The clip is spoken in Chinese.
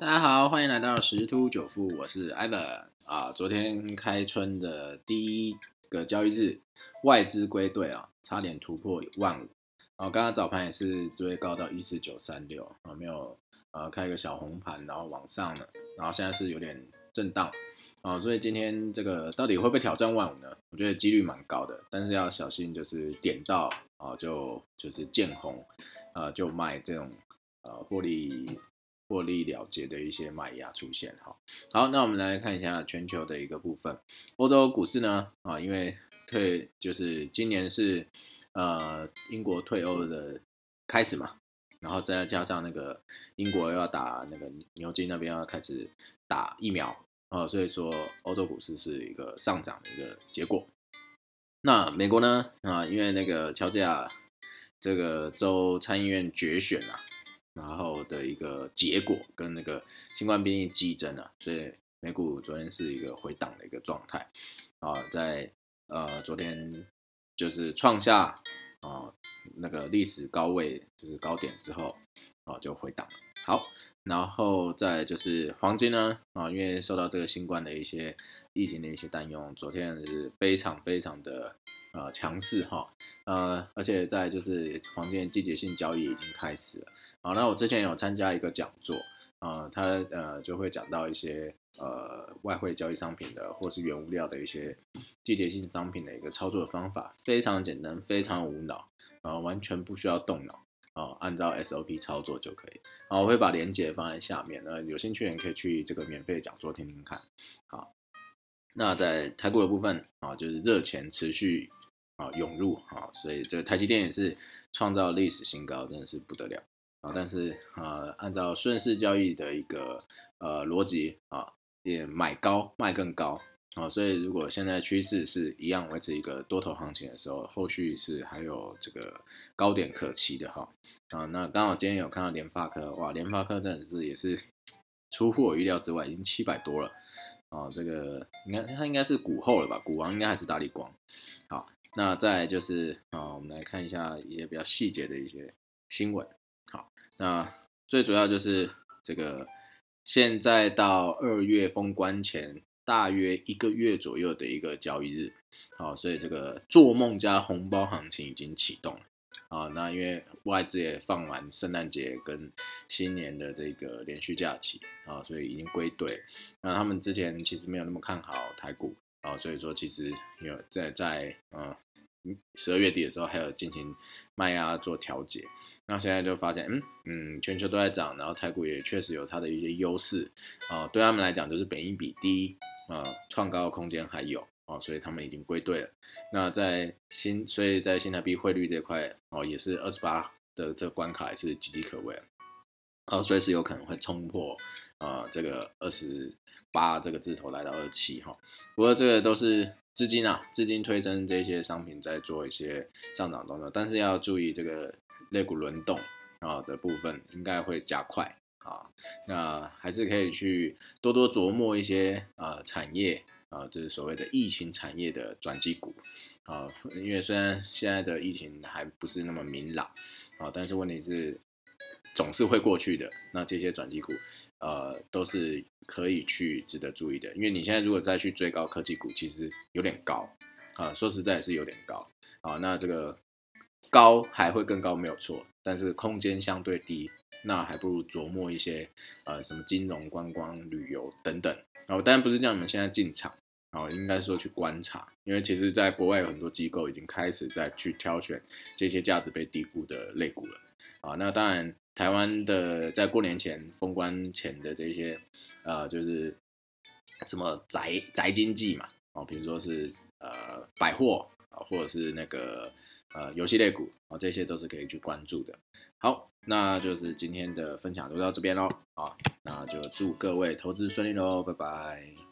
大家好，欢迎来到十突九富，我是 Ivan 啊。昨天开春的第一个交易日，外资归队啊，差点突破万五啊。刚刚早盘也是最高到一四九三六啊，没有呃开个小红盘，然后往上了，然后现在是有点震荡啊。所以今天这个到底会不会挑战万五呢？我觉得几率蛮高的，但是要小心，就是点到啊就就是见红啊就卖这种呃获利。获利了结的一些卖压出现，哈，好，那我们来看一下全球的一个部分。欧洲股市呢，啊，因为退就是今年是呃英国退欧的开始嘛，然后再加上那个英国要打那个牛津那边要开始打疫苗啊，所以说欧洲股市是一个上涨的一个结果。那美国呢，啊，因为那个乔治亚这个州参议院决选啊。然后的一个结果跟那个新冠病例激增啊，所以美股昨天是一个回档的一个状态啊，在呃昨天就是创下啊那个历史高位就是高点之后啊就回档了。好，然后再就是黄金呢啊，因为受到这个新冠的一些疫情的一些担忧，昨天是非常非常的呃强势哈，呃而且在就是黄金季节性交易已经开始了。好，那我之前有参加一个讲座，啊，他呃就会讲到一些呃外汇交易商品的或是原物料的一些季节性商品的一个操作方法，非常简单，非常无脑，啊，完全不需要动脑，啊，按照 SOP 操作就可以。好，我会把链接放在下面，那有兴趣的人可以去这个免费讲座听听看。好，那在台股的部分啊，就是热钱持续啊涌入啊，所以这个台积电也是创造历史新高，真的是不得了。啊，但是呃，按照顺势交易的一个呃逻辑啊，也买高卖更高啊，所以如果现在趋势是一样维持一个多头行情的时候，后续是还有这个高点可期的哈啊。那刚好今天有看到联发科，哇，联发科真的是也是出乎我预料之外，已经七百多了啊。这个你看它应该是股后了吧？股王应该还是大力光。好，那再就是啊，我们来看一下一些比较细节的一些新闻。好那最主要就是这个，现在到二月封关前大约一个月左右的一个交易日，好，所以这个做梦加红包行情已经启动了啊。那因为外资也放完圣诞节跟新年的这个连续假期啊，所以已经归队。那他们之前其实没有那么看好台股啊，所以说其实有在在嗯十二月底的时候还有进行卖压做调节。那现在就发现，嗯嗯，全球都在涨，然后台股也确实有它的一些优势啊，对他们来讲就是本益比低啊，创高的空间还有啊，所以他们已经归队了。那在新，所以在新台币汇率这块哦，也是二十八的这关卡也是岌岌可危啊，随时有可能会冲破啊这个二十八这个字头来到二七哈。不过这个都是资金啊，资金推升这些商品在做一些上涨动作，但是要注意这个。肋骨轮动啊的部分应该会加快啊，那还是可以去多多琢磨一些啊产业啊，就是所谓的疫情产业的转机股啊，因为虽然现在的疫情还不是那么明朗啊，但是问题是总是会过去的。那这些转机股呃都是可以去值得注意的，因为你现在如果再去追高科技股，其实有点高啊，说实在也是有点高啊，那这个。高还会更高，没有错，但是空间相对低，那还不如琢磨一些，呃，什么金融、观光、旅游等等。哦，当然不是叫你们现在进场，哦，应该说去观察，因为其实在国外有很多机构已经开始在去挑选这些价值被低估的类股了。啊，那当然，台湾的在过年前封关前的这些，呃，就是什么宅宅经济嘛，哦，比如说是呃百货啊，或者是那个。呃，游戏类股啊，这些都是可以去关注的。好，那就是今天的分享就到这边喽。啊，那就祝各位投资顺利喽，拜拜。